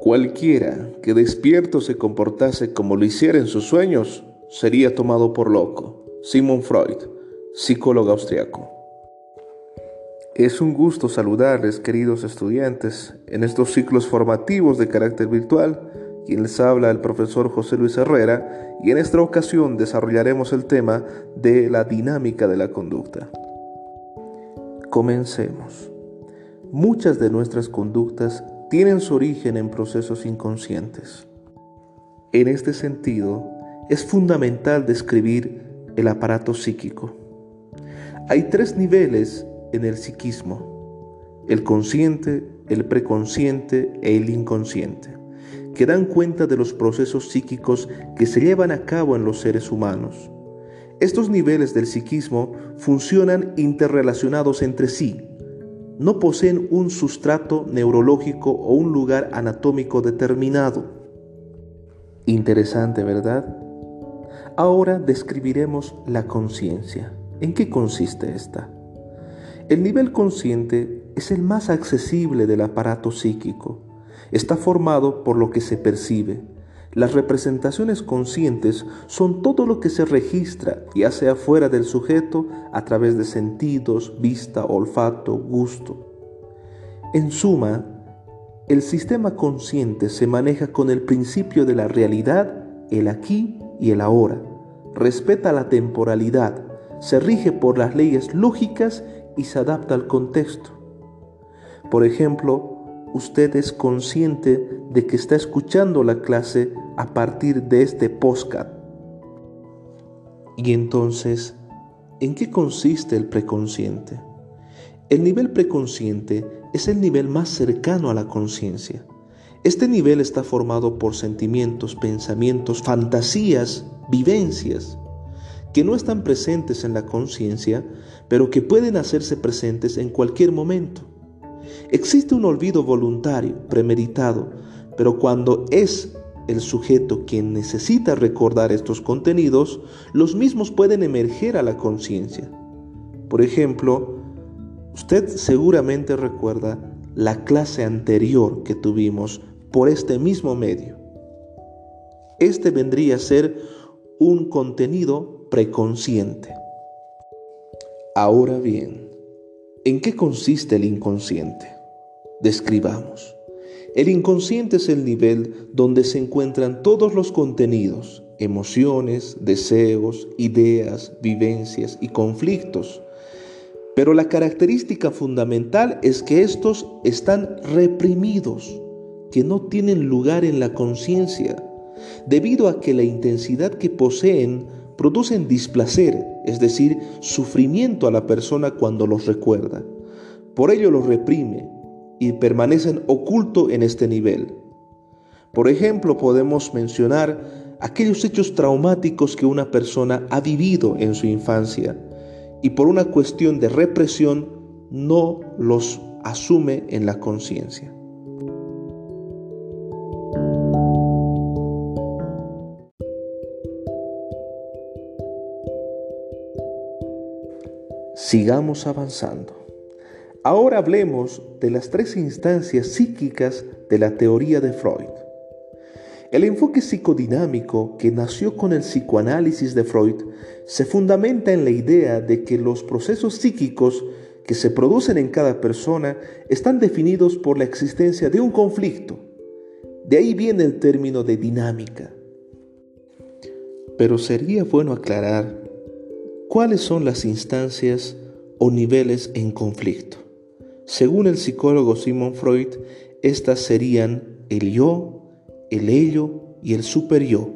Cualquiera que despierto se comportase como lo hiciera en sus sueños sería tomado por loco. Simon Freud, psicólogo austriaco. Es un gusto saludarles, queridos estudiantes, en estos ciclos formativos de carácter virtual. Quien les habla el profesor José Luis Herrera y en esta ocasión desarrollaremos el tema de la dinámica de la conducta. Comencemos. Muchas de nuestras conductas tienen su origen en procesos inconscientes. En este sentido, es fundamental describir el aparato psíquico. Hay tres niveles en el psiquismo, el consciente, el preconsciente e el inconsciente, que dan cuenta de los procesos psíquicos que se llevan a cabo en los seres humanos. Estos niveles del psiquismo funcionan interrelacionados entre sí, no poseen un sustrato neurológico o un lugar anatómico determinado. Interesante, ¿verdad? Ahora describiremos la conciencia. ¿En qué consiste esta? El nivel consciente es el más accesible del aparato psíquico. Está formado por lo que se percibe. Las representaciones conscientes son todo lo que se registra, ya sea fuera del sujeto, a través de sentidos, vista, olfato, gusto. En suma, el sistema consciente se maneja con el principio de la realidad, el aquí y el ahora. Respeta la temporalidad, se rige por las leyes lógicas y se adapta al contexto. Por ejemplo, usted es consciente de que está escuchando la clase a partir de este postcat. Y entonces, ¿en qué consiste el preconsciente? El nivel preconsciente es el nivel más cercano a la conciencia. Este nivel está formado por sentimientos, pensamientos, fantasías, vivencias, que no están presentes en la conciencia, pero que pueden hacerse presentes en cualquier momento. Existe un olvido voluntario, premeditado, pero cuando es el sujeto quien necesita recordar estos contenidos, los mismos pueden emerger a la conciencia. Por ejemplo, usted seguramente recuerda la clase anterior que tuvimos por este mismo medio. Este vendría a ser un contenido preconsciente. Ahora bien, ¿en qué consiste el inconsciente? Describamos. El inconsciente es el nivel donde se encuentran todos los contenidos, emociones, deseos, ideas, vivencias y conflictos. Pero la característica fundamental es que estos están reprimidos, que no tienen lugar en la conciencia, debido a que la intensidad que poseen producen displacer, es decir, sufrimiento a la persona cuando los recuerda. Por ello los reprime y permanecen oculto en este nivel. Por ejemplo, podemos mencionar aquellos hechos traumáticos que una persona ha vivido en su infancia y por una cuestión de represión no los asume en la conciencia. Sigamos avanzando. Ahora hablemos de las tres instancias psíquicas de la teoría de Freud. El enfoque psicodinámico que nació con el psicoanálisis de Freud se fundamenta en la idea de que los procesos psíquicos que se producen en cada persona están definidos por la existencia de un conflicto. De ahí viene el término de dinámica. Pero sería bueno aclarar ¿Cuáles son las instancias o niveles en conflicto? Según el psicólogo Simon Freud, estas serían el yo, el ello y el superyo.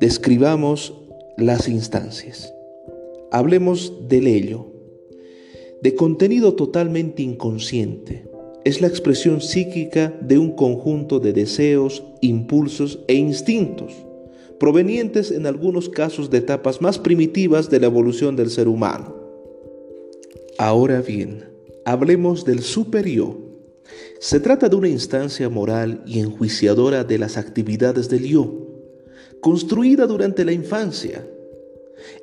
Describamos las instancias. Hablemos del ello. De contenido totalmente inconsciente. Es la expresión psíquica de un conjunto de deseos, impulsos e instintos provenientes en algunos casos de etapas más primitivas de la evolución del ser humano. Ahora bien, hablemos del super-yo. Se trata de una instancia moral y enjuiciadora de las actividades del yo, construida durante la infancia.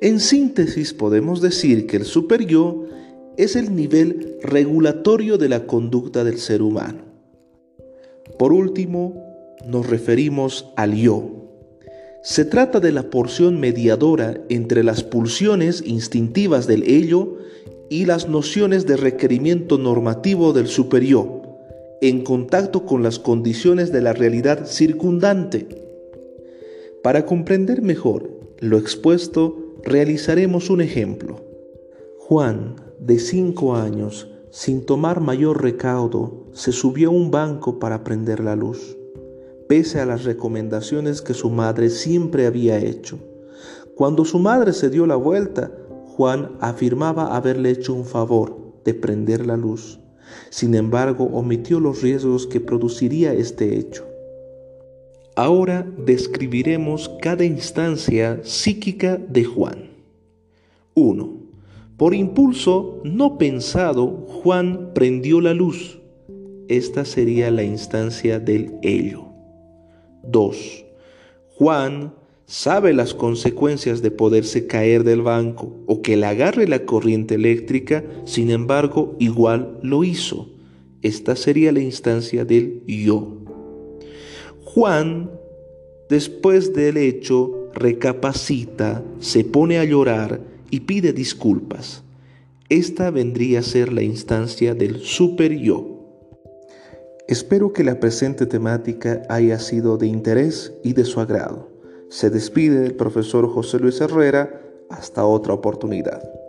En síntesis podemos decir que el super-yo es el nivel regulatorio de la conducta del ser humano. Por último, nos referimos al yo. Se trata de la porción mediadora entre las pulsiones instintivas del ello y las nociones de requerimiento normativo del superior, en contacto con las condiciones de la realidad circundante. Para comprender mejor lo expuesto, realizaremos un ejemplo. Juan, de cinco años, sin tomar mayor recaudo, se subió a un banco para prender la luz, pese a las recomendaciones que su madre siempre había hecho. Cuando su madre se dio la vuelta, Juan afirmaba haberle hecho un favor de prender la luz. Sin embargo, omitió los riesgos que produciría este hecho. Ahora describiremos cada instancia psíquica de Juan. 1. Por impulso no pensado, Juan prendió la luz. Esta sería la instancia del ello. 2. Juan sabe las consecuencias de poderse caer del banco o que le agarre la corriente eléctrica, sin embargo, igual lo hizo. Esta sería la instancia del yo. Juan, después del hecho, recapacita, se pone a llorar y pide disculpas. Esta vendría a ser la instancia del super yo. Espero que la presente temática haya sido de interés y de su agrado. Se despide el profesor José Luis Herrera. Hasta otra oportunidad.